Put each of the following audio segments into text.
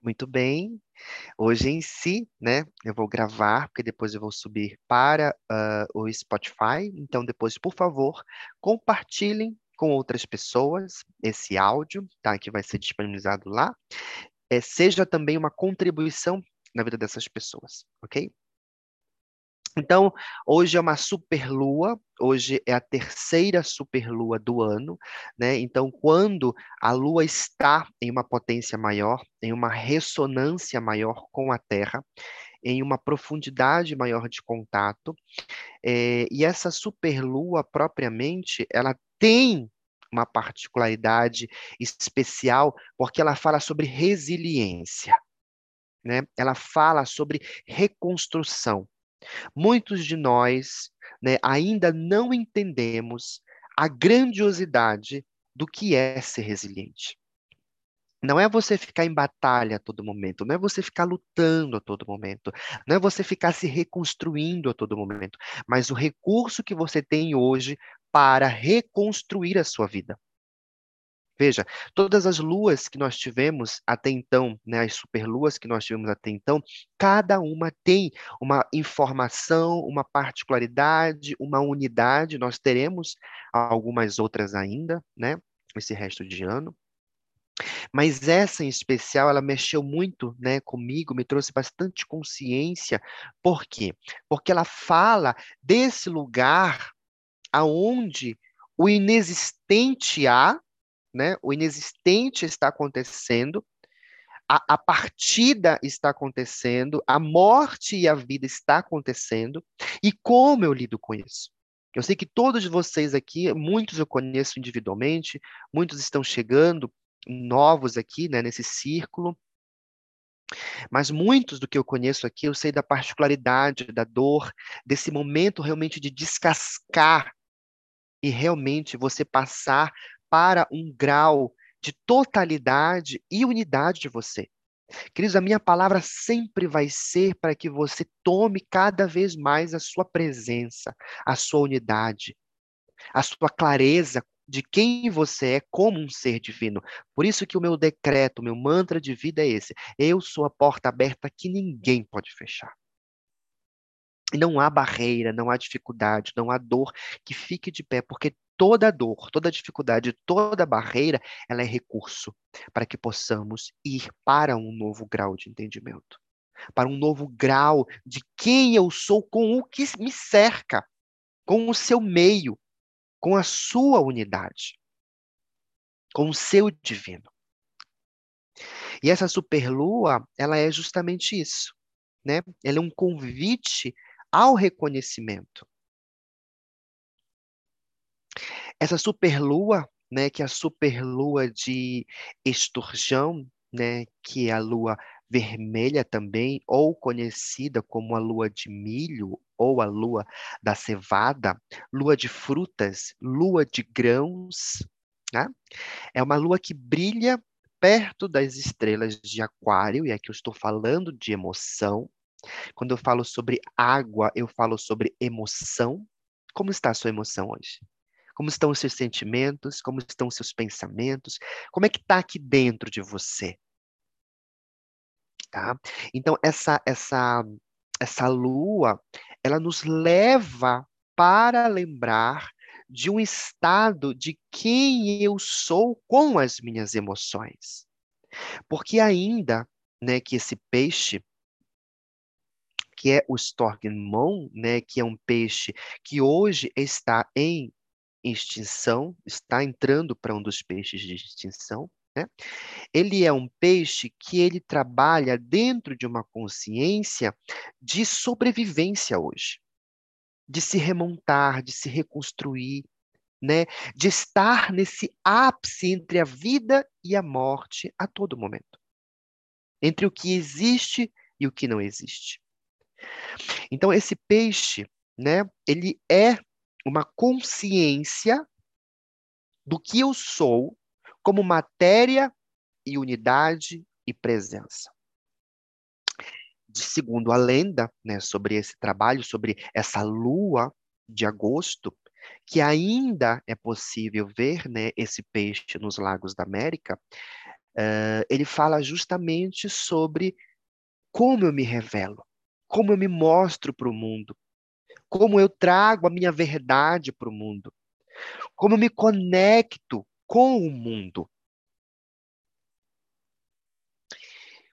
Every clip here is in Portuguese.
Muito bem. Hoje em si, né, eu vou gravar, porque depois eu vou subir para uh, o Spotify. Então, depois, por favor, compartilhem com outras pessoas esse áudio, tá? Que vai ser disponibilizado lá. É, seja também uma contribuição na vida dessas pessoas, ok? Então, hoje é uma superlua, hoje é a terceira superlua do ano, né? Então, quando a lua está em uma potência maior, em uma ressonância maior com a Terra, em uma profundidade maior de contato, é, e essa superlua propriamente, ela tem uma particularidade especial, porque ela fala sobre resiliência, né? Ela fala sobre reconstrução. Muitos de nós né, ainda não entendemos a grandiosidade do que é ser resiliente. Não é você ficar em batalha a todo momento, não é você ficar lutando a todo momento, não é você ficar se reconstruindo a todo momento, mas o recurso que você tem hoje para reconstruir a sua vida. Veja, todas as luas que nós tivemos até então, né, as superluas que nós tivemos até então, cada uma tem uma informação, uma particularidade, uma unidade. Nós teremos algumas outras ainda, né, esse resto de ano. Mas essa em especial, ela mexeu muito, né, comigo, me trouxe bastante consciência. Por quê? Porque ela fala desse lugar aonde o inexistente há né? O inexistente está acontecendo, a, a partida está acontecendo, a morte e a vida está acontecendo, e como eu lido com isso? Eu sei que todos vocês aqui, muitos eu conheço individualmente, muitos estão chegando novos aqui, né, nesse círculo, mas muitos do que eu conheço aqui, eu sei da particularidade, da dor, desse momento realmente de descascar e realmente você passar para um grau de totalidade e unidade de você. Queridos, a minha palavra sempre vai ser para que você tome cada vez mais a sua presença, a sua unidade, a sua clareza de quem você é como um ser divino. Por isso que o meu decreto, o meu mantra de vida é esse: eu sou a porta aberta que ninguém pode fechar. Não há barreira, não há dificuldade, não há dor que fique de pé, porque toda dor, toda dificuldade, toda barreira, ela é recurso para que possamos ir para um novo grau de entendimento, para um novo grau de quem eu sou com o que me cerca, com o seu meio, com a sua unidade, com o seu divino. E essa superlua, ela é justamente isso, né? Ela é um convite ao reconhecimento essa superlua, né, que é a superlua de esturjão, né, que é a lua vermelha também, ou conhecida como a lua de milho ou a lua da cevada, lua de frutas, lua de grãos, né? É uma lua que brilha perto das estrelas de Aquário, e aqui eu estou falando de emoção. Quando eu falo sobre água, eu falo sobre emoção. Como está a sua emoção hoje? Como estão os seus sentimentos? Como estão os seus pensamentos? Como é que está aqui dentro de você? Tá? Então, essa, essa, essa lua, ela nos leva para lembrar de um estado de quem eu sou com as minhas emoções. Porque ainda, né, que esse peixe, que é o Storgmon, né, que é um peixe que hoje está em extinção, está entrando para um dos peixes de extinção. Né? Ele é um peixe que ele trabalha dentro de uma consciência de sobrevivência hoje, de se remontar, de se reconstruir, né? de estar nesse ápice entre a vida e a morte a todo momento, entre o que existe e o que não existe. Então esse peixe, né? Ele é uma consciência do que eu sou como matéria e unidade e presença. Segundo a lenda, né, sobre esse trabalho, sobre essa lua de agosto, que ainda é possível ver né, esse peixe nos lagos da América, uh, ele fala justamente sobre como eu me revelo, como eu me mostro para o mundo, como eu trago a minha verdade para o mundo, como eu me conecto com o mundo.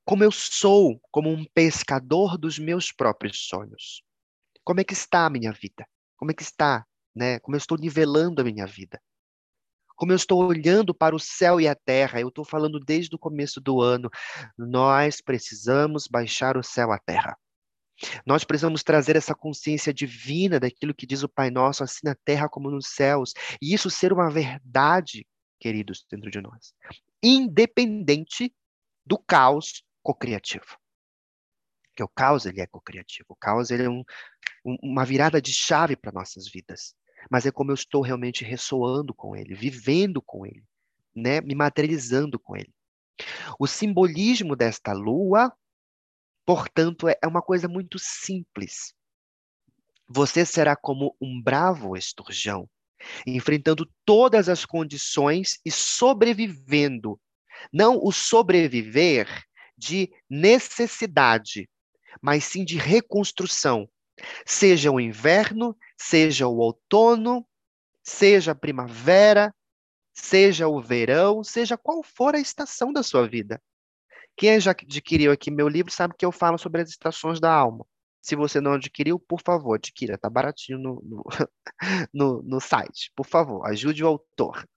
Como eu sou como um pescador dos meus próprios sonhos. Como é que está a minha vida? Como é que está, né? Como eu estou nivelando a minha vida? Como eu estou olhando para o céu e a terra? Eu estou falando desde o começo do ano. Nós precisamos baixar o céu à terra. Nós precisamos trazer essa consciência divina daquilo que diz o Pai Nosso, assim na terra como nos céus. E isso ser uma verdade, queridos, dentro de nós. Independente do caos cocriativo. Porque o caos, ele é cocriativo. O caos, ele é um, um, uma virada de chave para nossas vidas. Mas é como eu estou realmente ressoando com ele, vivendo com ele, né? me materializando com ele. O simbolismo desta lua Portanto, é, é uma coisa muito simples. Quem já adquiriu aqui meu livro sabe que eu falo sobre as estações da alma. Se você não adquiriu, por favor, adquira. Tá baratinho no, no, no, no site. Por favor, ajude o autor.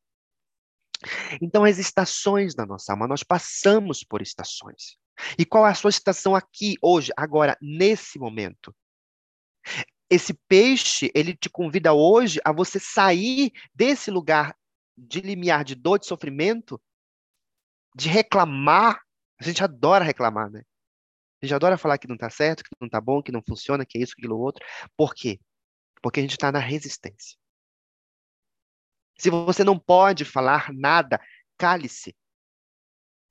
Então, as estações da nossa alma, nós passamos por estações. E qual é a sua estação aqui, hoje, agora, nesse momento? Esse peixe, ele te convida hoje a você sair desse lugar de limiar de dor, de sofrimento, de reclamar a gente adora reclamar, né? A gente adora falar que não tá certo, que não tá bom, que não funciona, que é isso, aquilo, outro. Por quê? Porque a gente está na resistência. Se você não pode falar nada, cale-se.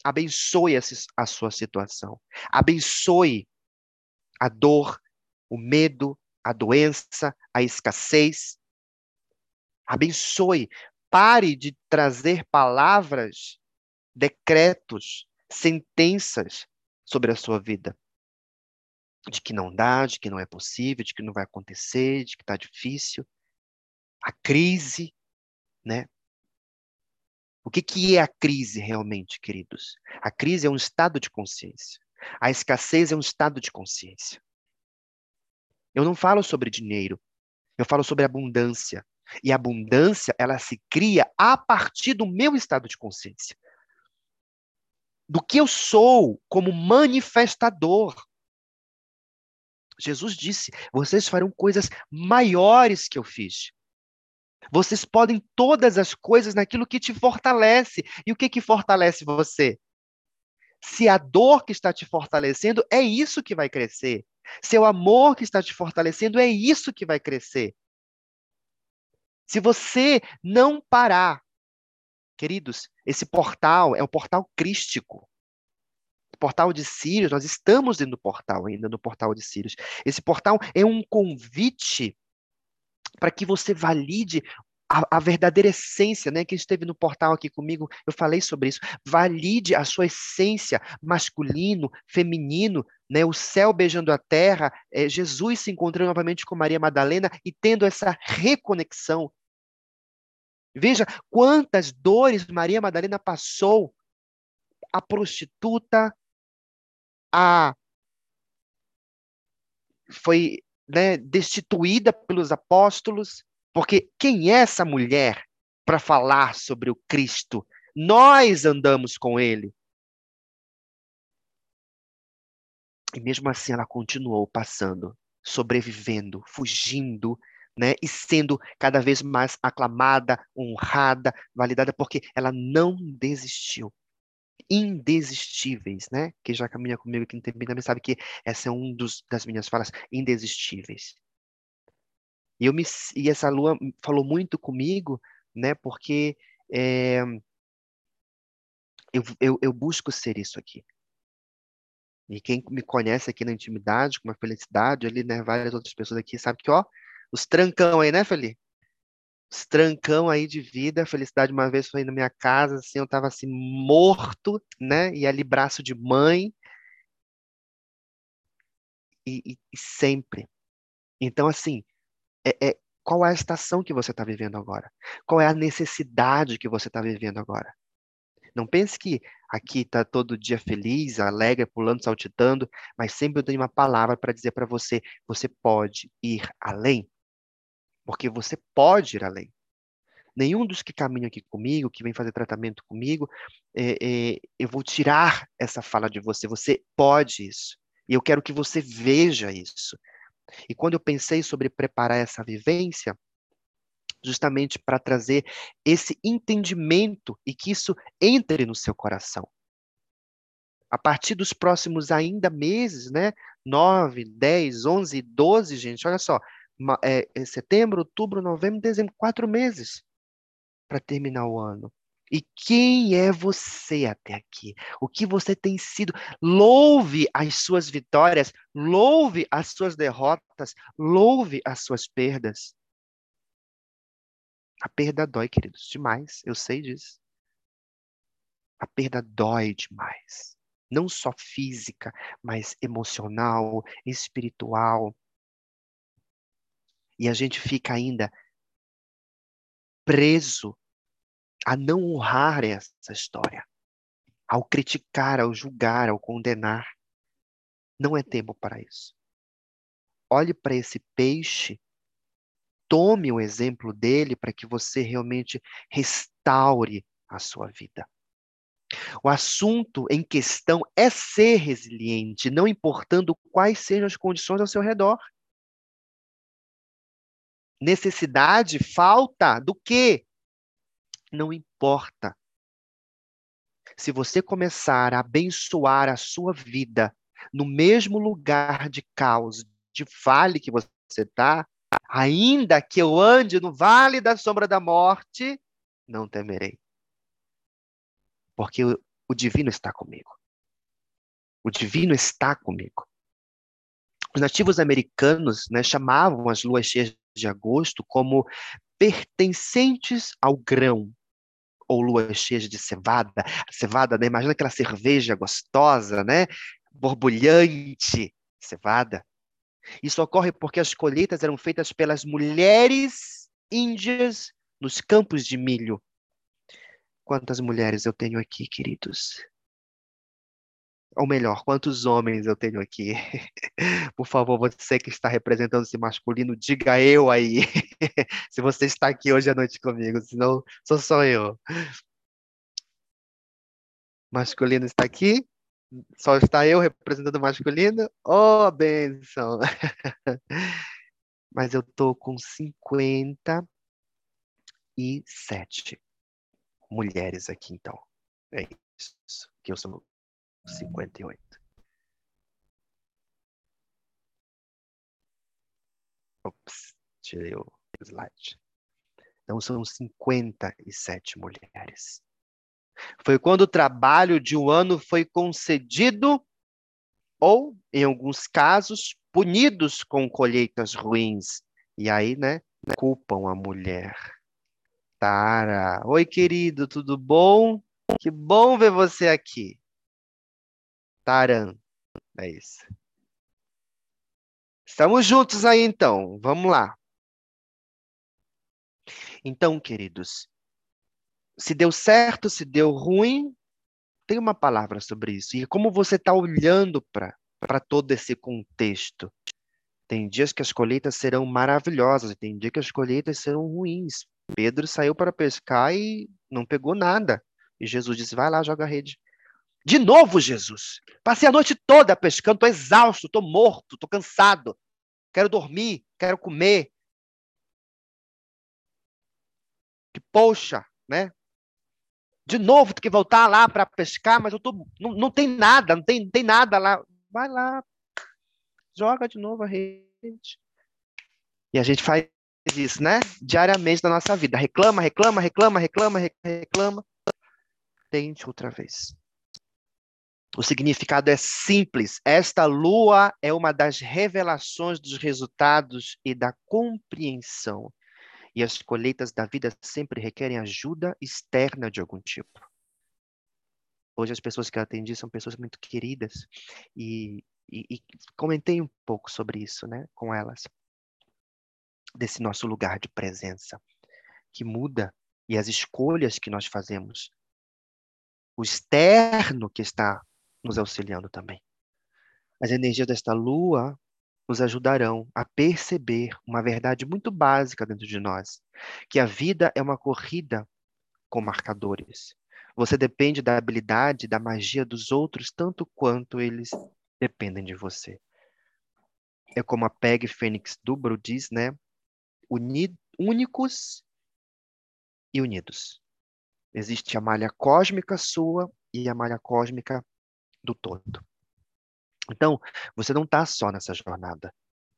Abençoe a sua situação. Abençoe a dor, o medo, a doença, a escassez. Abençoe. Pare de trazer palavras, decretos sentenças sobre a sua vida. De que não dá, de que não é possível, de que não vai acontecer, de que está difícil. A crise, né? O que, que é a crise realmente, queridos? A crise é um estado de consciência. A escassez é um estado de consciência. Eu não falo sobre dinheiro, eu falo sobre abundância. E a abundância, ela se cria a partir do meu estado de consciência do que eu sou como manifestador. Jesus disse: vocês farão coisas maiores que eu fiz. Vocês podem todas as coisas naquilo que te fortalece. E o que que fortalece você? Se a dor que está te fortalecendo é isso que vai crescer. Se o amor que está te fortalecendo é isso que vai crescer. Se você não parar Queridos, esse portal é o portal crístico. O portal de Sírios, nós estamos dentro do portal ainda, no portal de Sírios. Esse portal é um convite para que você valide a, a, verdadeira essência, né? Quem esteve no portal aqui comigo, eu falei sobre isso. Valide a sua essência masculino, feminino, né? O céu beijando a terra, é, Jesus se encontrando novamente com Maria Madalena e tendo essa reconexão Veja quantas dores Maria Madalena passou. A prostituta, a foi né, destituída pelos apóstolos, porque quem é essa mulher para falar sobre o Cristo? Nós andamos com ele. E mesmo assim ela continuou passando, sobrevivendo, fugindo né, e sendo cada vez mais aclamada, honrada, validada, porque ela não desistiu. Indesistíveis, né? Que já caminha comigo aqui no tempo também sabe que essa é uma das minhas falas, indesistíveis. E, eu me, e essa lua falou muito comigo, né? Porque é, eu, eu, eu busco ser isso aqui. E quem me conhece aqui na intimidade, com uma felicidade, ali, né, várias outras pessoas aqui, sabe que, ó, os trancão aí, né, Felipe? trancão aí de vida. Felicidade uma vez foi na minha casa, assim, eu estava assim morto, né? E ali braço de mãe. E, e, e sempre. Então, assim, é, é, qual é a estação que você está vivendo agora? Qual é a necessidade que você está vivendo agora? Não pense que aqui está todo dia feliz, alegre, pulando, saltitando, mas sempre eu tenho uma palavra para dizer para você: você pode ir além. Porque você pode ir além. Nenhum dos que caminham aqui comigo, que vem fazer tratamento comigo, é, é, eu vou tirar essa fala de você. Você pode isso. E eu quero que você veja isso. E quando eu pensei sobre preparar essa vivência, justamente para trazer esse entendimento e que isso entre no seu coração. A partir dos próximos ainda meses, né? 9, 10, 11, 12, gente, olha só. É, é setembro, outubro, novembro, dezembro, quatro meses para terminar o ano. E quem é você até aqui? O que você tem sido? Louve as suas vitórias, louve as suas derrotas, louve as suas perdas. A perda dói, queridos, demais. Eu sei disso. A perda dói demais. Não só física, mas emocional, espiritual. E a gente fica ainda preso a não honrar essa história, ao criticar, ao julgar, ao condenar. Não é tempo para isso. Olhe para esse peixe, tome o exemplo dele para que você realmente restaure a sua vida. O assunto em questão é ser resiliente, não importando quais sejam as condições ao seu redor. Necessidade, falta do quê? Não importa. Se você começar a abençoar a sua vida no mesmo lugar de caos, de vale que você está, ainda que eu ande no vale da sombra da morte, não temerei. Porque o, o divino está comigo. O divino está comigo. Os nativos americanos né, chamavam as luas cheias de agosto como pertencentes ao grão, ou luas cheias de cevada. Cevada, né? Imagina aquela cerveja gostosa, né? Borbulhante. Cevada. Isso ocorre porque as colheitas eram feitas pelas mulheres índias nos campos de milho. Quantas mulheres eu tenho aqui, queridos? Ou melhor, quantos homens eu tenho aqui? Por favor, você que está representando esse masculino, diga eu aí. Se você está aqui hoje à noite comigo, senão sou só eu. Masculino está aqui? Só está eu representando o masculino? Oh, benção! Mas eu tô com 57 mulheres aqui, então. É isso. Que eu sou 58. Ops, tirei o slide. Então são 57 mulheres. Foi quando o trabalho de um ano foi concedido ou, em alguns casos, punidos com colheitas ruins. E aí, né, culpam a mulher. Tara, oi querido, tudo bom? Que bom ver você aqui. Taran. É isso. Estamos juntos aí então. Vamos lá. Então, queridos, se deu certo, se deu ruim, tem uma palavra sobre isso. E como você está olhando para todo esse contexto? Tem dias que as colheitas serão maravilhosas, tem dias que as colheitas serão ruins. Pedro saiu para pescar e não pegou nada. E Jesus disse: vai lá, joga a rede. De novo, Jesus. Passei a noite toda pescando, estou exausto, estou morto, estou cansado. Quero dormir, quero comer. Que poxa, né? De novo, tem que voltar lá para pescar, mas eu tô, não, não tem nada, não tem, não tem nada lá. Vai lá, joga de novo a rede. E a gente faz isso, né? Diariamente na nossa vida. Reclama, reclama, reclama, reclama, reclama. Tente outra vez. O significado é simples. Esta lua é uma das revelações dos resultados e da compreensão. E as colheitas da vida sempre requerem ajuda externa de algum tipo. Hoje as pessoas que eu atendi são pessoas muito queridas e, e, e comentei um pouco sobre isso, né, com elas, desse nosso lugar de presença que muda e as escolhas que nós fazemos, o externo que está nos auxiliando também. As energias desta lua nos ajudarão a perceber uma verdade muito básica dentro de nós, que a vida é uma corrida com marcadores. Você depende da habilidade, da magia dos outros tanto quanto eles dependem de você. É como a Peg Fênix Dubro diz, né? Únicos e unidos. Existe a malha cósmica sua e a malha cósmica do todo. Então, você não está só nessa jornada.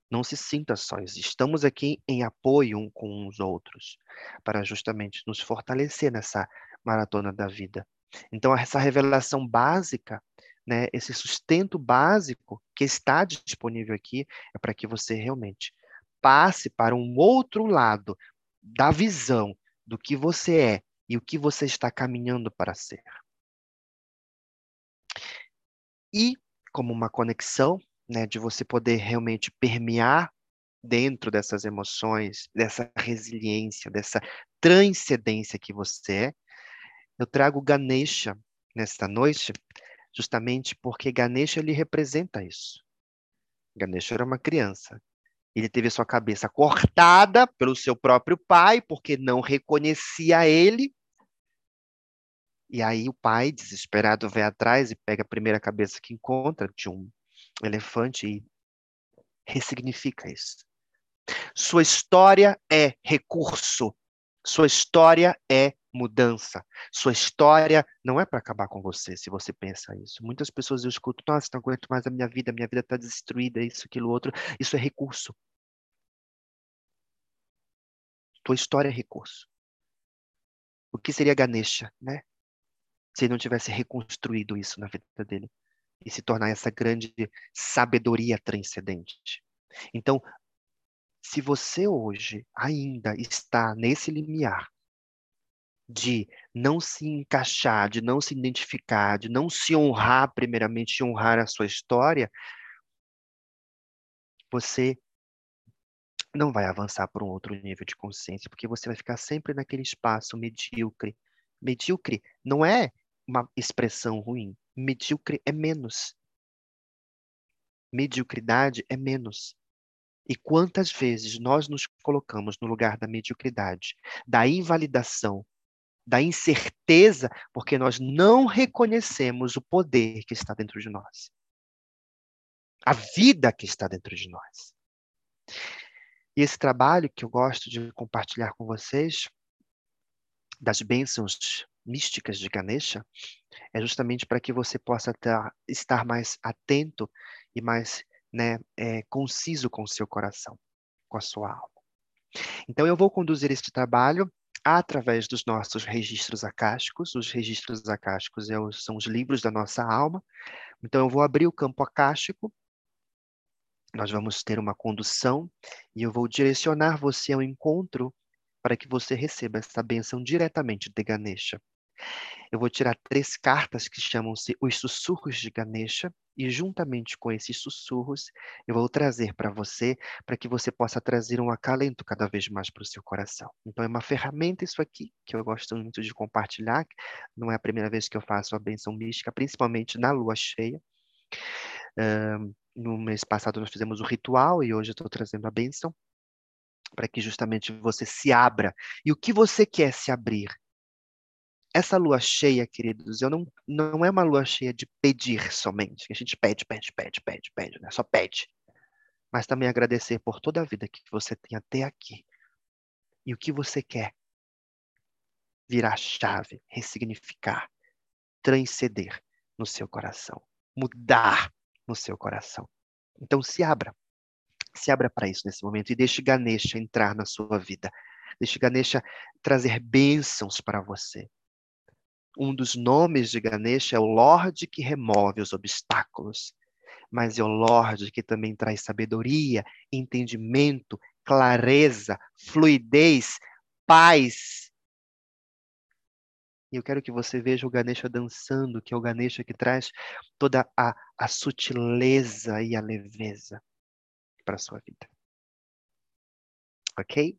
Não se sinta só. Estamos aqui em apoio um com os outros, para justamente nos fortalecer nessa maratona da vida. Então, essa revelação básica, né, esse sustento básico que está disponível aqui, é para que você realmente passe para um outro lado da visão do que você é e o que você está caminhando para ser. E como uma conexão, né, de você poder realmente permear dentro dessas emoções, dessa resiliência, dessa transcendência que você é, eu trago Ganesha nesta noite, justamente porque Ganesha ele representa isso. Ganesha era uma criança. Ele teve sua cabeça cortada pelo seu próprio pai, porque não reconhecia ele. E aí o pai, desesperado, vai atrás e pega a primeira cabeça que encontra de um elefante e ressignifica isso. Sua história é recurso. Sua história é mudança. Sua história não é para acabar com você, se você pensa isso. Muitas pessoas eu escuto, nossa, não aguento mais a minha vida, minha vida está destruída, isso, aquilo, outro. Isso é recurso. Tua história é recurso. O que seria Ganesha, né? Se ele não tivesse reconstruído isso na vida dele e se tornar essa grande sabedoria transcendente. Então, se você hoje ainda está nesse limiar de não se encaixar, de não se identificar, de não se honrar, primeiramente, honrar a sua história, você não vai avançar para um outro nível de consciência, porque você vai ficar sempre naquele espaço medíocre. Medíocre não é uma expressão ruim. Medíocre é menos. Mediocridade é menos. E quantas vezes nós nos colocamos no lugar da mediocridade, da invalidação, da incerteza, porque nós não reconhecemos o poder que está dentro de nós. A vida que está dentro de nós. E esse trabalho que eu gosto de compartilhar com vocês, das bênçãos místicas de Ganesha, é justamente para que você possa ter, estar mais atento e mais né, é, conciso com o seu coração, com a sua alma. Então, eu vou conduzir este trabalho através dos nossos registros acásticos. Os registros acásticos é são os livros da nossa alma. Então, eu vou abrir o campo acástico. Nós vamos ter uma condução e eu vou direcionar você ao encontro para que você receba essa bênção diretamente de Ganesha. Eu vou tirar três cartas que chamam-se os sussurros de Ganesha, e juntamente com esses sussurros, eu vou trazer para você, para que você possa trazer um acalento cada vez mais para o seu coração. Então, é uma ferramenta isso aqui, que eu gosto muito de compartilhar. Não é a primeira vez que eu faço a benção mística, principalmente na lua cheia. Uh, no mês passado nós fizemos o ritual e hoje eu estou trazendo a benção para que justamente você se abra. E o que você quer se abrir? essa lua cheia, queridos, eu não, não é uma lua cheia de pedir somente, a gente pede, pede, pede, pede, pede, né? Só pede. Mas também agradecer por toda a vida que você tem até aqui. E o que você quer virar chave, ressignificar, transcender no seu coração, mudar no seu coração. Então se abra. Se abra para isso nesse momento e deixe Ganesha entrar na sua vida. Deixe Ganesha trazer bênçãos para você. Um dos nomes de Ganesha é o Lorde que remove os obstáculos, mas é o Lorde que também traz sabedoria, entendimento, clareza, fluidez paz. E eu quero que você veja o Ganesha dançando, que é o Ganesha que traz toda a, a sutileza e a leveza para a sua vida. Ok?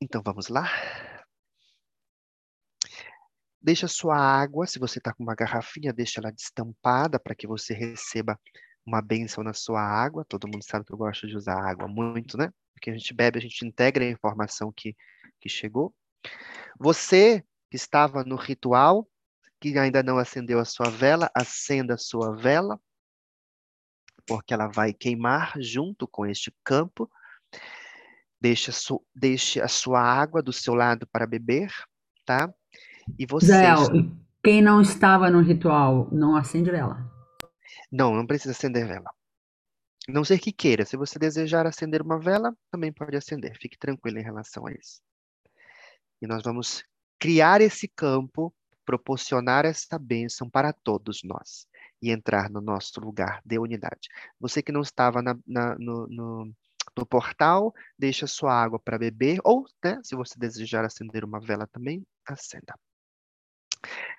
Então vamos lá? Deixa sua água, se você está com uma garrafinha, deixa ela destampada para que você receba uma bênção na sua água. Todo mundo sabe que eu gosto de usar água muito, né? Porque a gente bebe, a gente integra a informação que, que chegou. Você que estava no ritual, que ainda não acendeu a sua vela, acenda a sua vela, porque ela vai queimar junto com este campo. Deixe a, su, deixe a sua água do seu lado para beber, tá? E você. Israel, quem não estava no ritual, não acende vela. Não, não precisa acender vela. Não ser que queira. Se você desejar acender uma vela, também pode acender. Fique tranquilo em relação a isso. E nós vamos criar esse campo, proporcionar essa bênção para todos nós e entrar no nosso lugar de unidade. Você que não estava na, na, no, no, no, portal, deixa sua água para beber, ou, né, se você desejar acender uma vela também, acenda.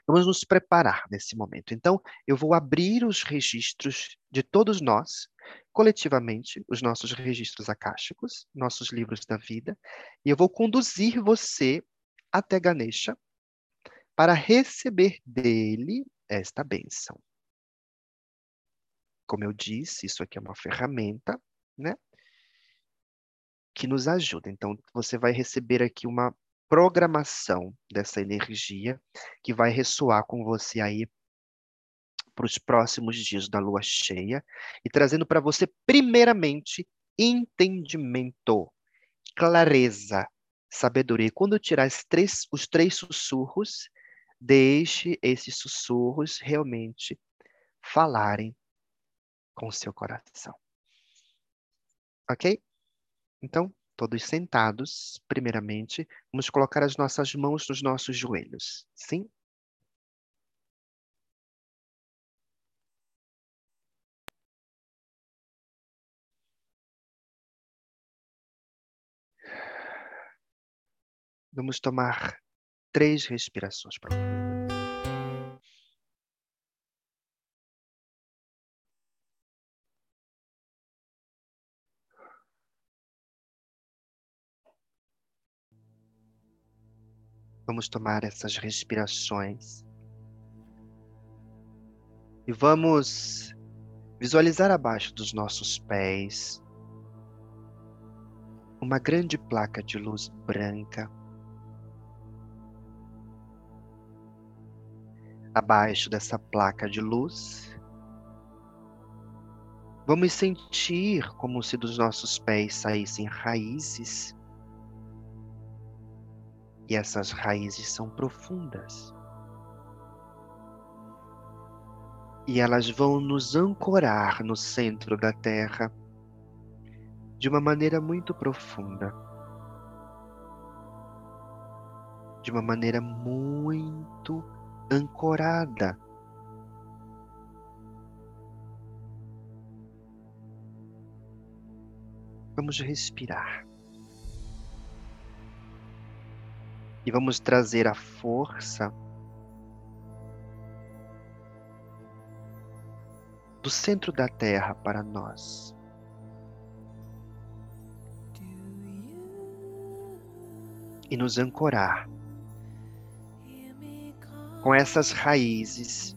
Vamos nos preparar nesse momento. Então, eu vou abrir os registros de todos nós, coletivamente, os nossos registros akáshicos, nossos livros da vida, e eu vou conduzir você até Ganesha para receber dele esta bênção. Como eu disse, isso aqui é uma ferramenta, né? Que nos ajuda. Então, você vai receber aqui uma programação dessa energia que vai ressoar com você aí para os próximos dias da lua cheia e trazendo para você, primeiramente, entendimento, clareza, sabedoria. E quando tirar três, os três sussurros, deixe esses sussurros realmente falarem com o seu coração. Ok? Então, todos sentados, primeiramente, vamos colocar as nossas mãos nos nossos joelhos. Sim? Vamos tomar três respirações profundas. Vamos tomar essas respirações. E vamos visualizar abaixo dos nossos pés uma grande placa de luz branca. Abaixo dessa placa de luz, vamos sentir como se dos nossos pés saíssem raízes e essas raízes são profundas. E elas vão nos ancorar no centro da terra de uma maneira muito profunda. De uma maneira muito ancorada. Vamos respirar. E vamos trazer a força do centro da Terra para nós. E nos ancorar com essas raízes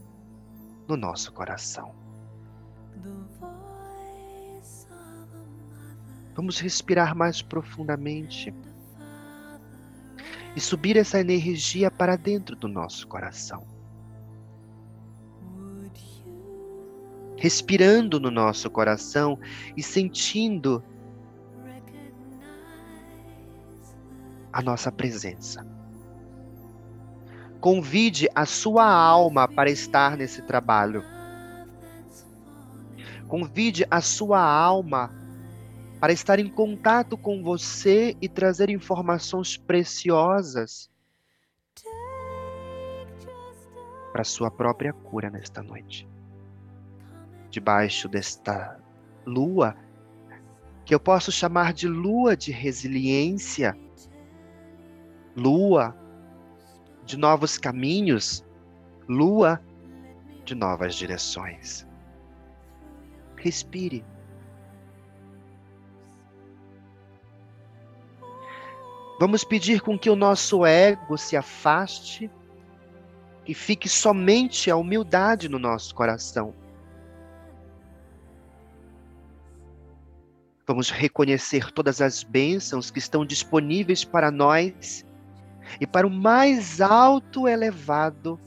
no nosso coração. Vamos respirar mais profundamente e subir essa energia para dentro do nosso coração. Respirando no nosso coração e sentindo a nossa presença. Convide a sua alma para estar nesse trabalho. Convide a sua alma para estar em contato com você e trazer informações preciosas para sua própria cura nesta noite. Debaixo desta lua, que eu posso chamar de lua de resiliência, lua de novos caminhos, lua de novas direções. Respire. Vamos pedir com que o nosso ego se afaste e fique somente a humildade no nosso coração. Vamos reconhecer todas as bênçãos que estão disponíveis para nós e para o mais alto elevado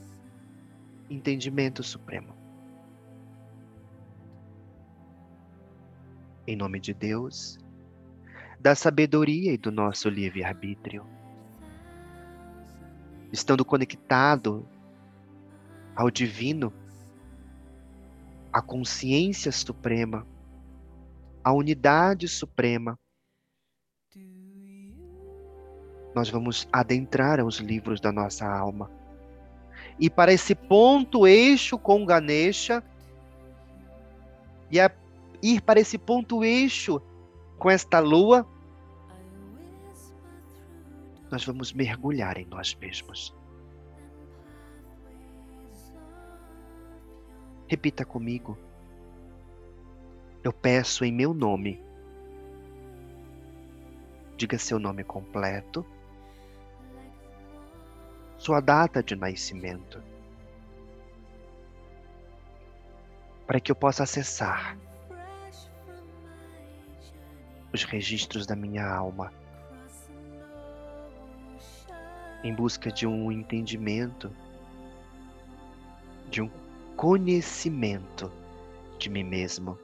entendimento supremo. Em nome de Deus, da sabedoria e do nosso livre-arbítrio. Estando conectado ao divino, à consciência suprema, à unidade suprema, nós vamos adentrar os livros da nossa alma. E para esse ponto eixo com Ganesha, e a, ir para esse ponto eixo com esta lua, nós vamos mergulhar em nós mesmos. Repita comigo. Eu peço em meu nome. Diga seu nome completo, sua data de nascimento, para que eu possa acessar os registros da minha alma em busca de um entendimento, de um conhecimento de mim mesmo.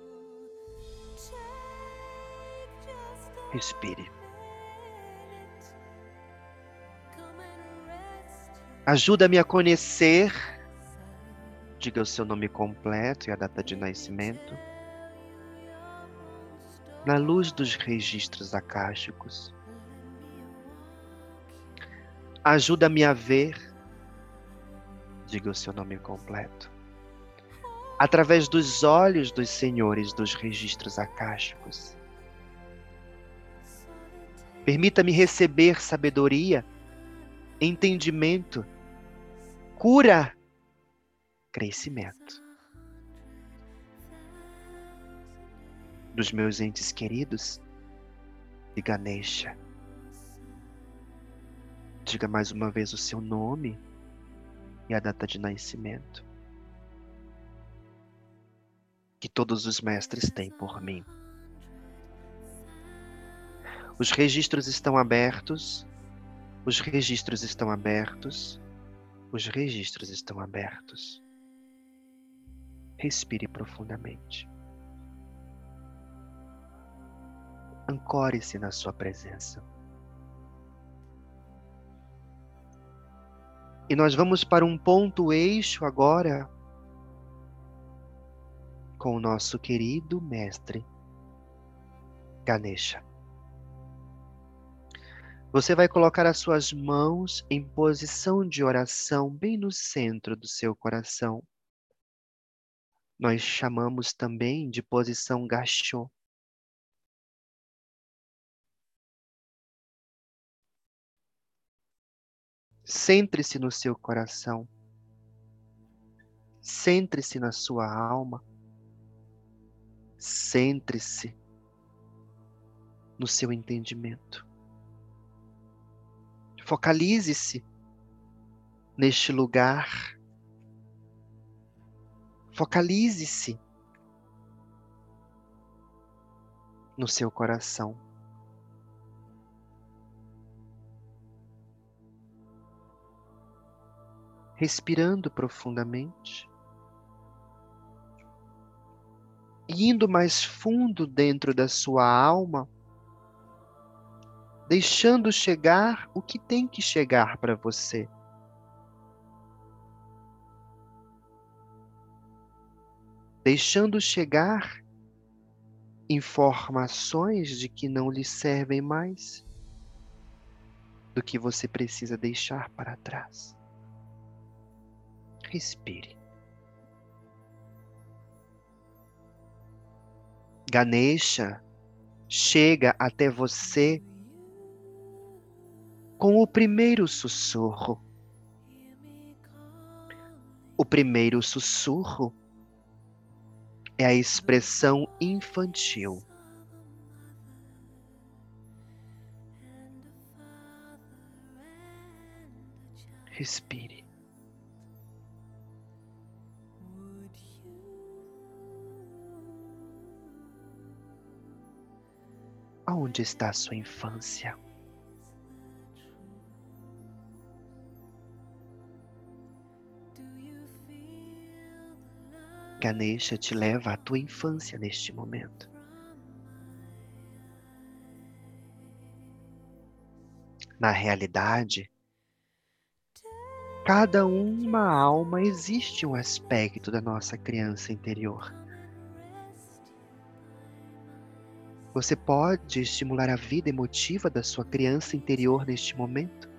Respire. Ajuda-me a conhecer. Diga o seu nome completo e a data de nascimento. Na luz dos registros akáshicos Ajuda-me a ver. Diga o seu nome completo. Através dos olhos dos senhores dos registros akáshicos. Permita-me receber sabedoria, entendimento, cura, crescimento. Dos meus entes queridos de Ganesha Diga mais uma vez o seu nome e a data de nascimento. Que todos os mestres têm por mim. Os registros estão abertos. Os registros estão abertos. Os registros estão abertos. Respire profundamente. Ancore-se na sua presença. E nós vamos para um ponto eixo agora com o nosso querido mestre Ganesha. Você vai colocar as suas mãos em posição de oração bem no centro do seu coração. Nós chamamos também de posição gachô. Centre-se no seu coração. Centre-se na sua alma. Centre-se no seu entendimento. Focalize-se neste lugar. Focalize-se no seu coração. Respirando profundamente, indo mais fundo dentro da sua alma, deixando chegar o que tem que chegar para você. Deixando chegar informações de que não lhe servem mais, do que você precisa deixar para trás. Respire. Ganesha chega até você com o primeiro sussurro. O primeiro sussurro é a expressão infantil. Respire. Aonde está a sua infância? Ganesha te leva à tua infância neste momento. Na realidade, cada uma alma existe um aspecto da nossa criança interior. Você pode estimular a vida emotiva da sua criança interior neste momento?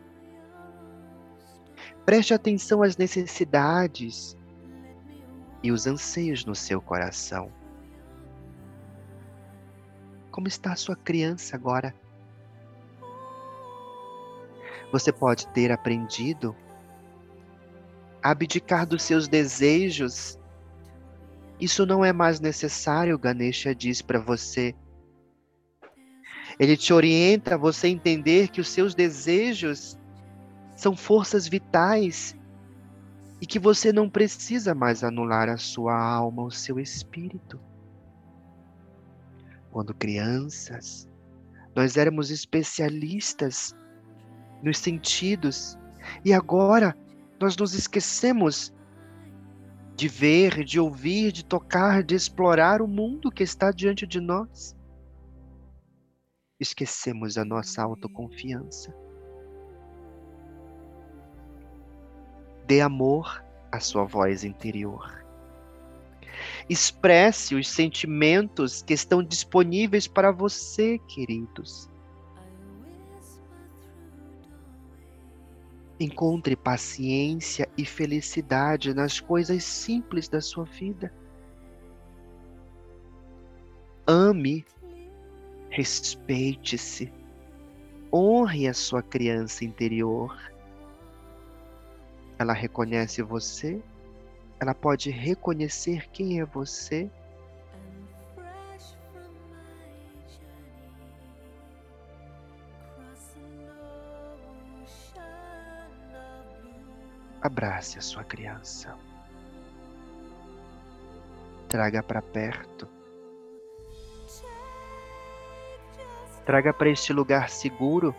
Preste atenção às necessidades e os anseios no seu coração. Como está a sua criança agora? Você pode ter aprendido a abdicar dos seus desejos. Isso não é mais necessário, Ganesha diz para você. Ele te orienta a você entender que os seus desejos são forças vitais e que você não precisa mais anular a sua alma, o seu espírito. Quando crianças, nós éramos especialistas nos sentidos e agora nós nos esquecemos de ver, de ouvir, de tocar, de explorar o mundo que está diante de nós. Esquecemos a nossa autoconfiança. Dê amor à sua voz interior. Expresse os sentimentos que estão disponíveis para você, queridos. Encontre paciência e felicidade nas coisas simples da sua vida. Ame, respeite-se, honre a sua criança interior ela reconhece você, ela pode reconhecer quem é você. Abrace a sua criança. Traga para perto. Traga para este lugar seguro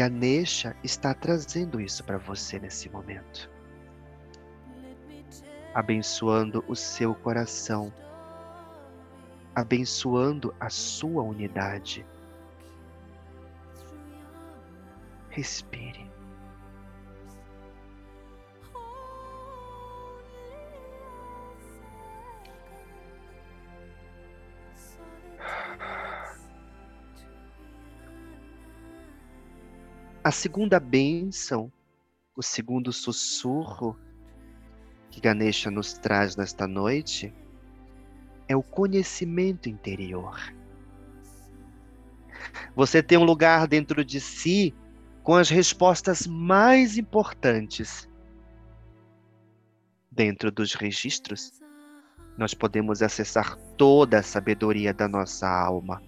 Ganesha está trazendo isso para você nesse momento. Abençoando o seu coração, abençoando a sua unidade. Respire. A segunda bênção, o segundo sussurro que Ganesha nos traz nesta noite é o conhecimento interior. Você tem um lugar dentro de si com as respostas mais importantes. Dentro dos registros, nós podemos acessar toda a sabedoria da nossa alma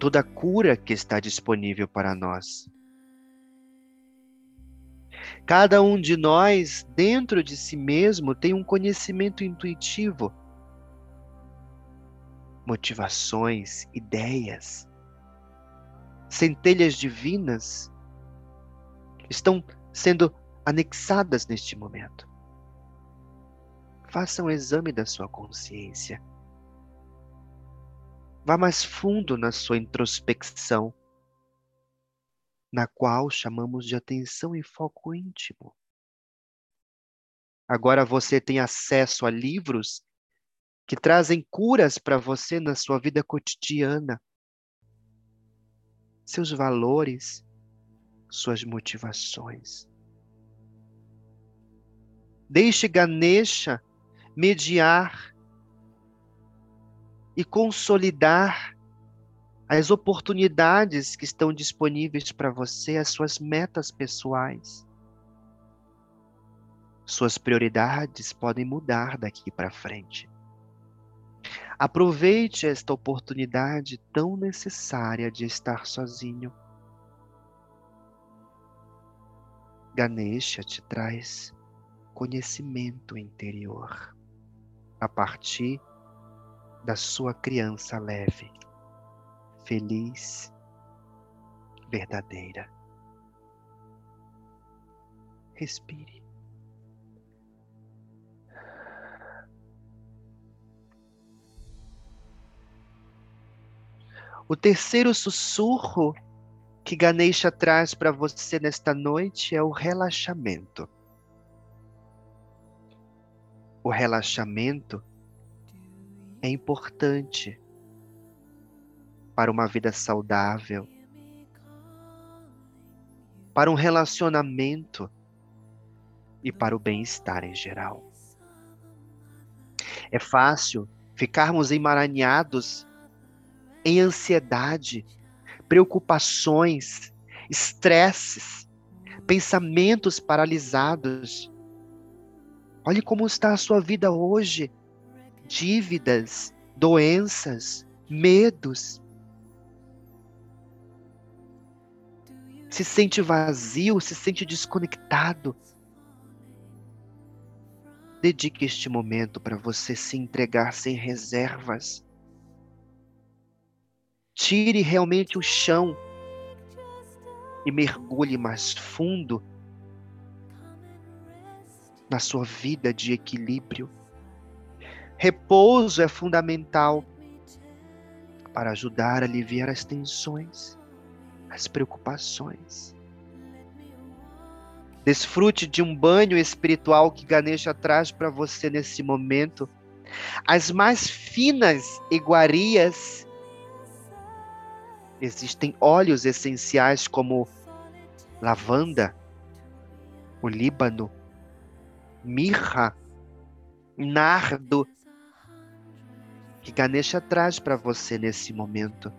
toda a cura que está disponível para nós. Cada um de nós, dentro de si mesmo, tem um conhecimento intuitivo, motivações, ideias, centelhas divinas estão sendo anexadas neste momento. Faça um exame da sua consciência. Vá mais fundo na sua introspecção, na qual chamamos de atenção e foco íntimo. Agora você tem acesso a livros que trazem curas para você na sua vida cotidiana. Seus valores, suas motivações. Deixe Ganesha mediar e consolidar as oportunidades que estão disponíveis para você, as suas metas pessoais. Suas prioridades podem mudar daqui para frente. Aproveite esta oportunidade tão necessária de estar sozinho. Ganesha te traz conhecimento interior a partir da sua criança leve, feliz, verdadeira. Respire. O terceiro sussurro que Ganesha traz para você nesta noite é o relaxamento. O relaxamento é importante para uma vida saudável, para um relacionamento e para o bem-estar em geral. É fácil ficarmos emaranhados em ansiedade, preocupações, estresses, pensamentos paralisados. Olhe como está a sua vida hoje. Dívidas, doenças, medos. Se sente vazio, se sente desconectado. Dedique este momento para você se entregar sem reservas Tire realmente o chão e mergulhe mais fundo na sua vida de equilíbrio. Repouso é fundamental para ajudar a aliviar as tensões, as preocupações. Desfrute de um banho espiritual que Ganesha traz para você nesse momento. As mais finas iguarias Existem óleos essenciais como lavanda, o líbano, mirra, nardo, que Ganesha traz para você nesse momento.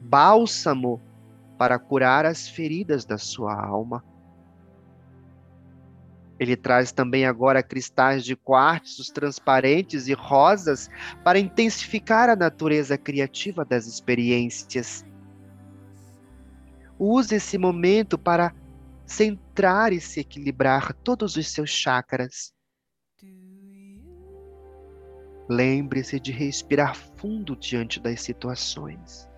Bálsamo para curar as feridas da sua alma. Ele traz também agora cristais de quartzos transparentes e rosas para intensificar a natureza criativa das experiências. Use esse momento para centrar e se equilibrar todos os seus chakras. Lembre-se de respirar fundo diante das situações.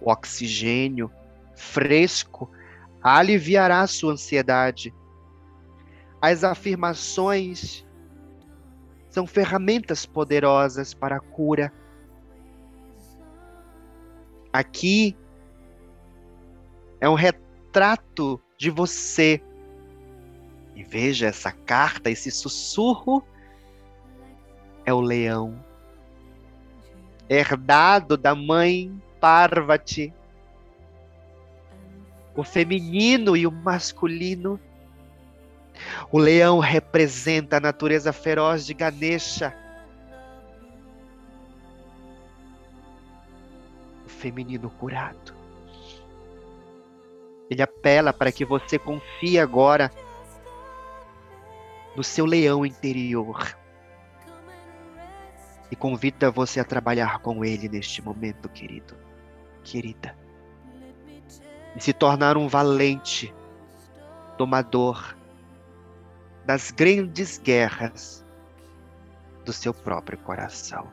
O oxigênio fresco aliviará sua ansiedade. As afirmações são ferramentas poderosas para a cura. Aqui é um retrato de você. E veja essa carta, esse sussurro é o leão, herdado da mãe Parvati o feminino e o masculino. O leão representa a natureza feroz de Ganesha. O feminino curado. Ele apela para que você confie agora no seu leão interior. E convida você a trabalhar com ele neste momento, querido, querida e se tornar um valente, domador das grandes guerras do seu próprio coração.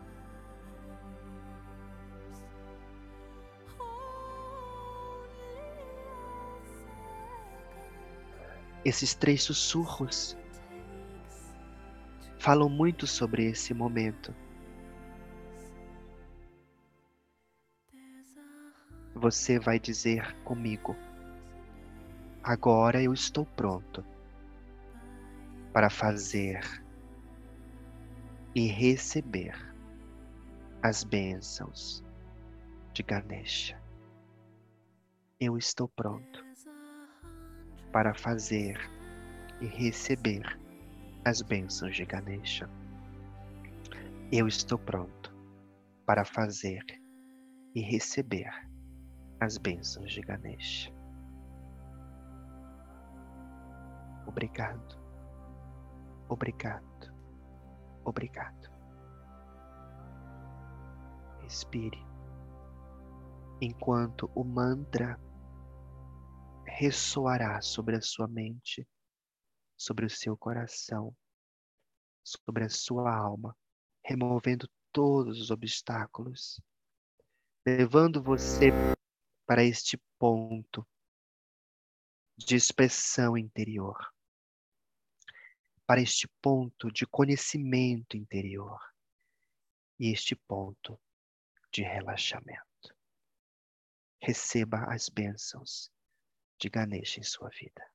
Esses três sussurros falam muito sobre esse momento. Você vai dizer comigo: Agora eu estou pronto para fazer e receber as bênçãos de Ganesha. Eu estou pronto para fazer e receber as bênçãos de Ganesha. Eu estou pronto para fazer e receber as bênçãos de Ganesha. Obrigado, obrigado, obrigado. Respire enquanto o mantra ressoará sobre a sua mente, sobre o seu coração, sobre a sua alma, removendo todos os obstáculos, levando você para este ponto de expressão interior, para este ponto de conhecimento interior e este ponto de relaxamento. Receba as bênçãos de Ganesha em sua vida.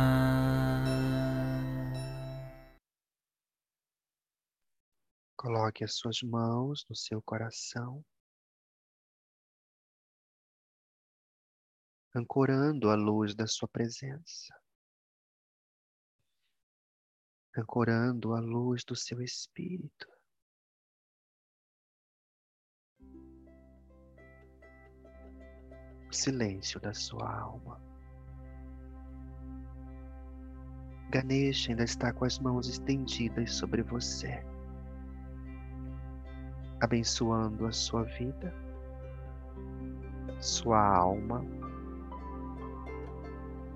Coloque as suas mãos no seu coração, ancorando a luz da sua presença, ancorando a luz do seu espírito. O silêncio da sua alma. Ganesha ainda está com as mãos estendidas sobre você abençoando a sua vida, sua alma,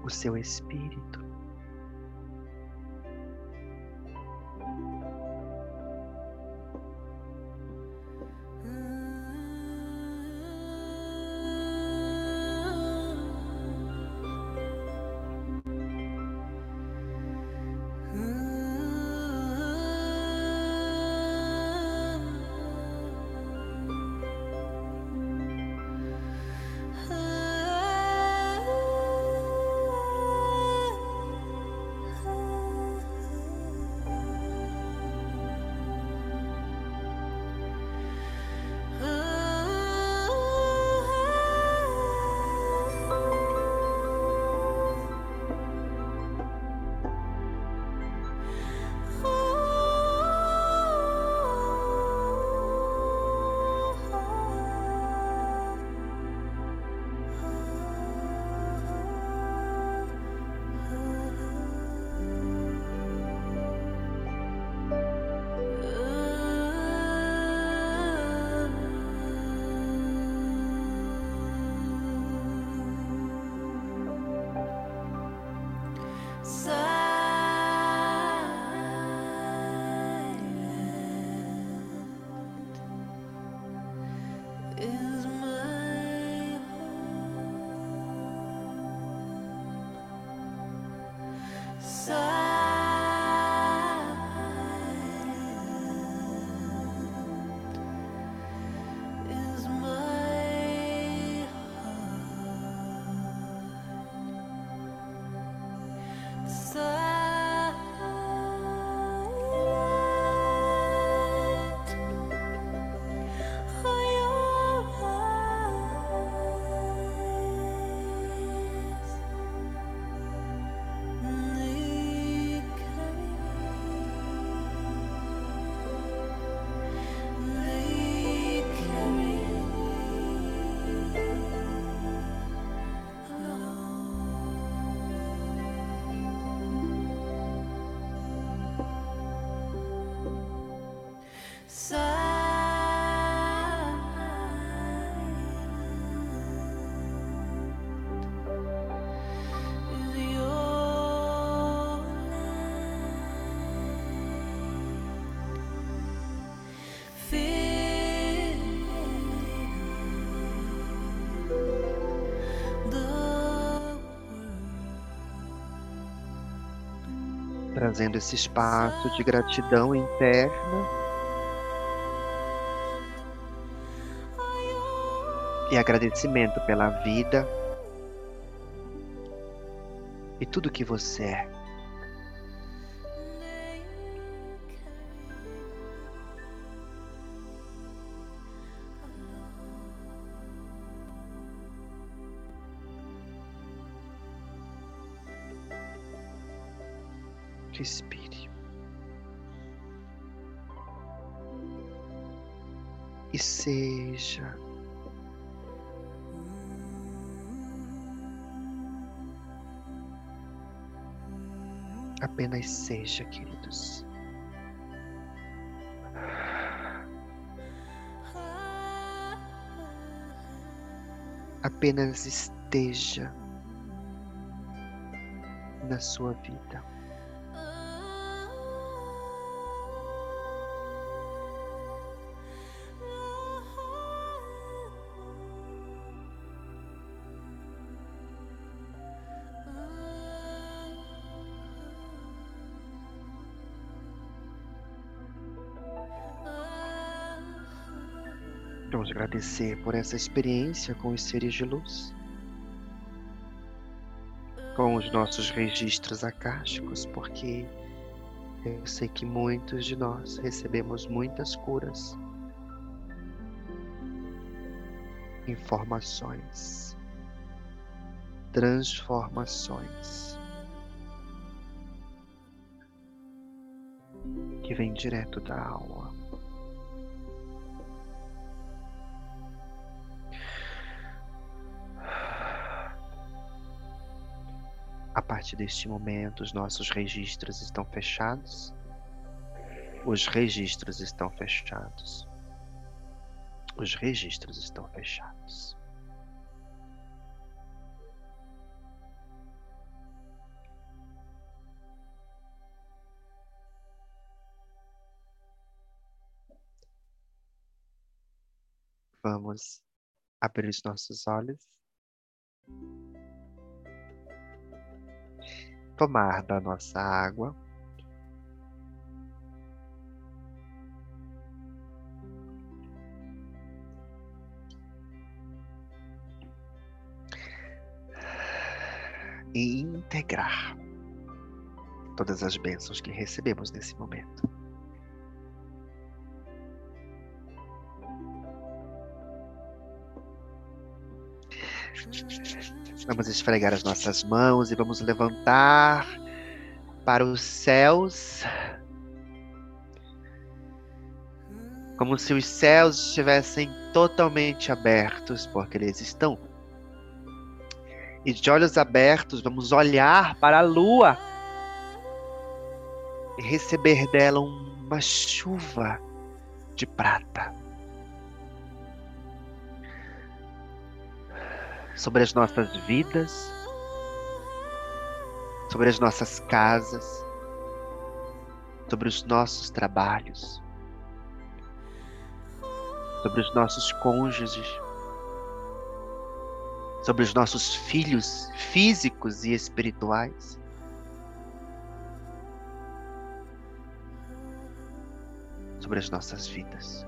o seu espírito. Trazendo esse espaço de gratidão interna e agradecimento pela vida e tudo que você é. Respire. seja. Apenas seja, queridos. Apenas esteja na sua vida. Agradecer por essa experiência com os seres de luz, com os nossos registros acásticos, porque eu sei que muitos de nós recebemos muitas curas, informações, transformações que vêm direto da alma. A partir deste momento, os nossos registros estão fechados. Os registros estão fechados. Os registros estão fechados. Vamos abrir os nossos olhos. Tomar da nossa água. E integrar todas as bênçãos que recebemos nesse momento. Vamos esfregar as nossas mãos e vamos levantar para os céus. Como se os céus estivessem totalmente abertos, porque eles estão. E de olhos abertos, vamos olhar para a lua e receber dela uma chuva de prata. Sobre as nossas vidas, sobre as nossas casas, sobre os nossos trabalhos, sobre os nossos cônjuges, sobre os nossos filhos físicos e espirituais. Sobre as nossas vidas.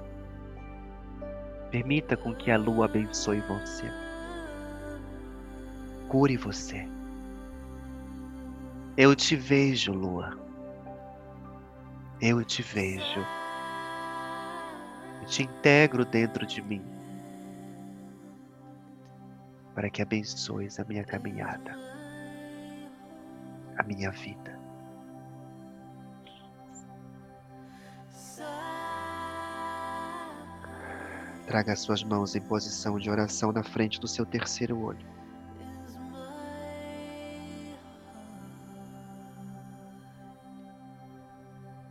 Permita com que a lua abençoe você cure você. Eu te vejo, Lua. Eu te vejo. Eu te integro dentro de mim para que abençoes a minha caminhada, a minha vida. Traga as suas mãos em posição de oração na frente do seu terceiro olho.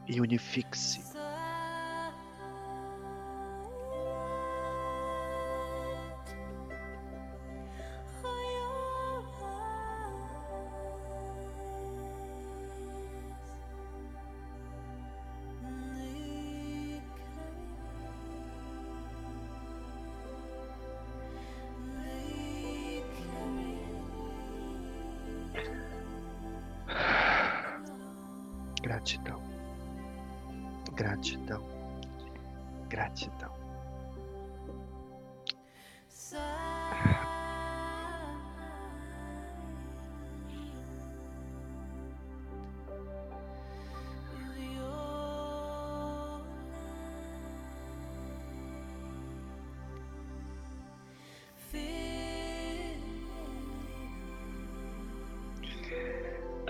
E unifique-se.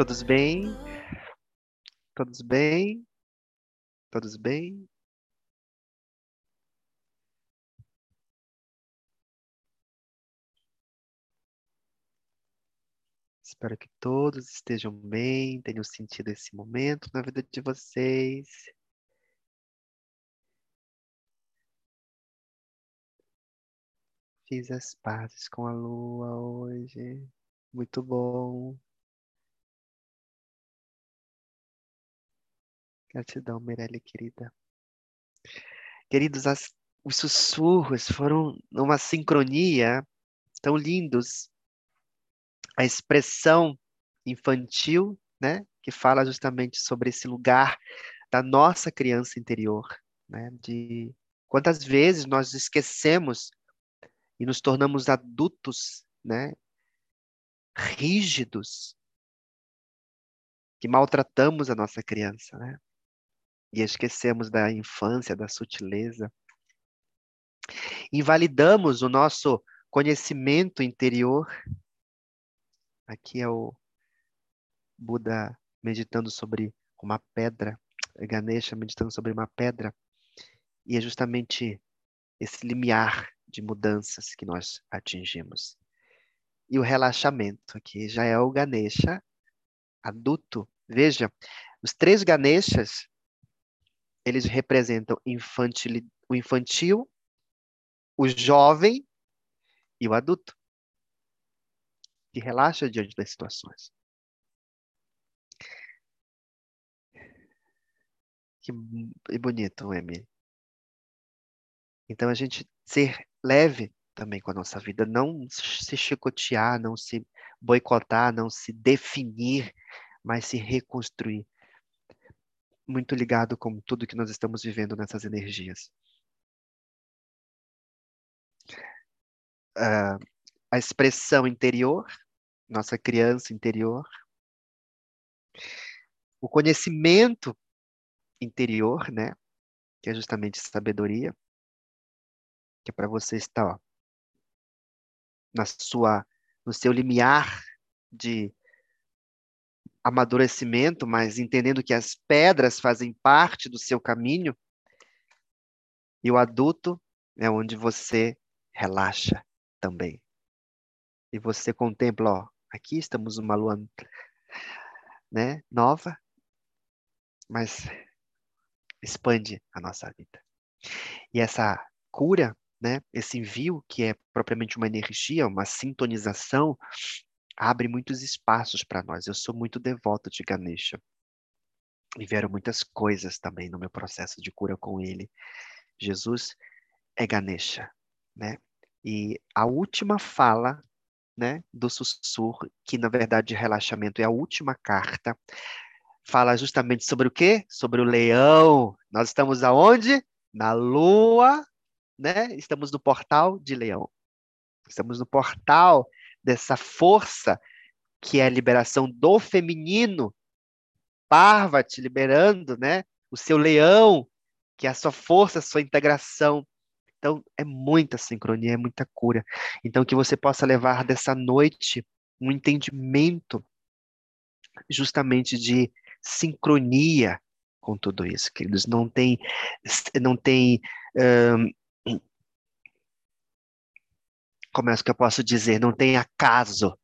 Todos bem? Todos bem? Todos bem? Espero que todos estejam bem, tenham sentido esse momento na vida de vocês. Fiz as pazes com a lua hoje. Muito bom. Gratidão, Mirelle, querida. Queridos, as- os sussurros foram numa sincronia tão lindos. A expressão infantil, né, que fala justamente sobre esse lugar da nossa criança interior, né, de quantas vezes nós esquecemos e nos tornamos adultos, né, rígidos, que maltratamos a nossa criança, né? E esquecemos da infância, da sutileza. Invalidamos o nosso conhecimento interior. Aqui é o Buda meditando sobre uma pedra, Ganesha meditando sobre uma pedra, e é justamente esse limiar de mudanças que nós atingimos. E o relaxamento aqui já é o Ganesha adulto. Veja, os três Ganeshas, eles representam infantil, o infantil, o jovem e o adulto, que relaxa diante das situações. Que bonito, Emily. Então, a gente ser leve também com a nossa vida, não se chicotear, não se boicotar, não se definir, mas se reconstruir. Muito ligado com tudo que nós estamos vivendo nessas energias. Ah, a expressão interior, nossa criança interior, o conhecimento interior, né? Que é justamente sabedoria, que é para você estar ó, na sua, no seu limiar de amadurecimento, mas entendendo que as pedras fazem parte do seu caminho, e o adulto é onde você relaxa também. E você contempla, ó, aqui estamos numa lua, né, nova, mas expande a nossa vida. E essa cura, né, esse envio que é propriamente uma energia, uma sintonização, abre muitos espaços para nós. Eu sou muito devoto de Ganesha. E vieram muitas coisas também no meu processo de cura com ele. Jesus é Ganesha, né? E a última fala, né, do sussurro, que na verdade relaxamento é a última carta, fala justamente sobre o quê? Sobre o leão. Nós estamos aonde? Na lua, né? Estamos no portal de leão. Estamos no portal dessa força que é a liberação do feminino, Parvati liberando, né? O seu leão, que é a sua força, a sua integração. Então, é muita sincronia, é muita cura. Então, que você possa levar dessa noite um entendimento justamente de sincronia com tudo isso, queridos. Não tem, não tem, hum, como é que eu posso dizer? Não tem acaso.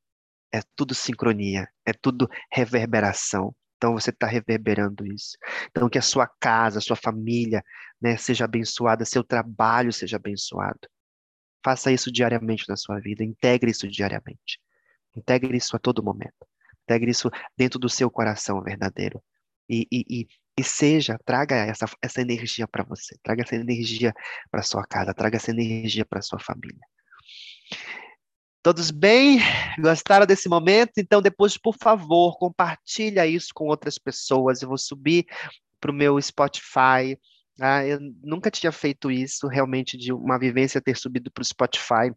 É tudo sincronia, é tudo reverberação. Então você está reverberando isso. Então que a sua casa, a sua família, né, seja abençoada, seu trabalho seja abençoado. Faça isso diariamente na sua vida, integre isso diariamente. Integre isso a todo momento. Integre isso dentro do seu coração verdadeiro. E, e, e, e seja, traga essa, essa energia para você, traga essa energia para sua casa, traga essa energia para sua família. Todos bem? Gostaram desse momento? Então, depois, por favor, compartilha isso com outras pessoas. Eu vou subir para o meu Spotify. Ah, eu nunca tinha feito isso, realmente, de uma vivência ter subido para o Spotify.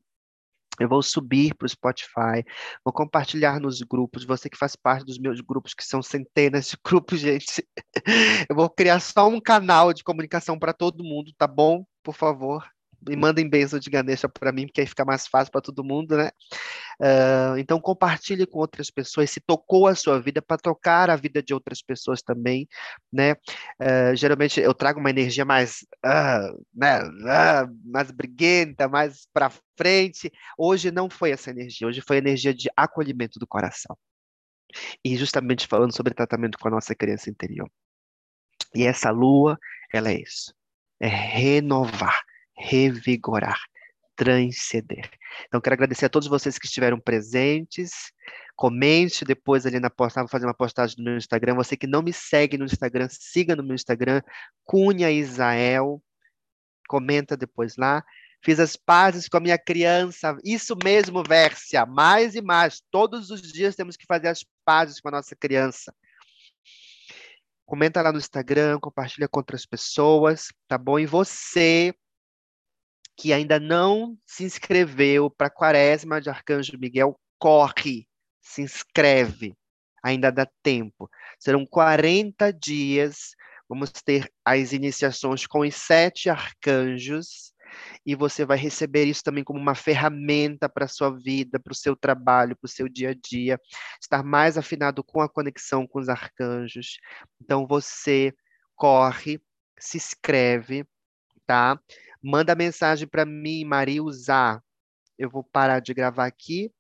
Eu vou subir para o Spotify, vou compartilhar nos grupos. Você que faz parte dos meus grupos, que são centenas de grupos, gente. Eu vou criar só um canal de comunicação para todo mundo, tá bom? Por favor, me mandem bênção de Ganesha para mim, porque aí fica mais fácil para todo mundo, né? Uh, então, compartilhe com outras pessoas. Se tocou a sua vida, para tocar a vida de outras pessoas também, né? Uh, geralmente eu trago uma energia mais, uh, né? mais briguenta, mais para frente. Hoje não foi essa energia. Hoje foi a energia de acolhimento do coração. E justamente falando sobre tratamento com a nossa criança interior. E essa lua, ela é isso. É renovar, revigorar, transcender. Então, quero agradecer a todos vocês que estiveram presentes. Comente depois ali na postagem, vou fazer uma postagem no meu Instagram. Você que não me segue no Instagram, siga no meu Instagram, Cunha Isael. Comenta depois lá. Fiz as pazes com a minha criança. Isso mesmo, Vércia. Mais e mais. Todos os dias temos que fazer as pazes com a nossa criança. Comenta lá no Instagram, compartilha com outras pessoas, tá bom? E você que ainda não se inscreveu para a Quaresma de Arcanjo Miguel, corre, se inscreve. Ainda dá tempo. Serão 40 dias. Vamos ter as iniciações com os sete arcanjos e você vai receber isso também como uma ferramenta para a sua vida, para o seu trabalho, para o seu dia a dia, estar mais afinado com a conexão com os arcanjos. Então você corre, se inscreve, tá? Manda mensagem para mim, Maria usar. Eu vou parar de gravar aqui,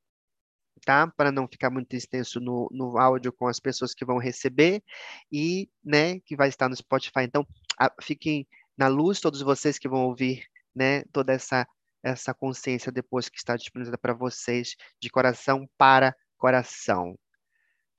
tá? Para não ficar muito extenso no, no áudio com as pessoas que vão receber e, né, que vai estar no Spotify. Então, a, fiquem na luz todos vocês que vão ouvir, né, toda essa essa consciência depois que está disponibilizada para vocês de coração para coração.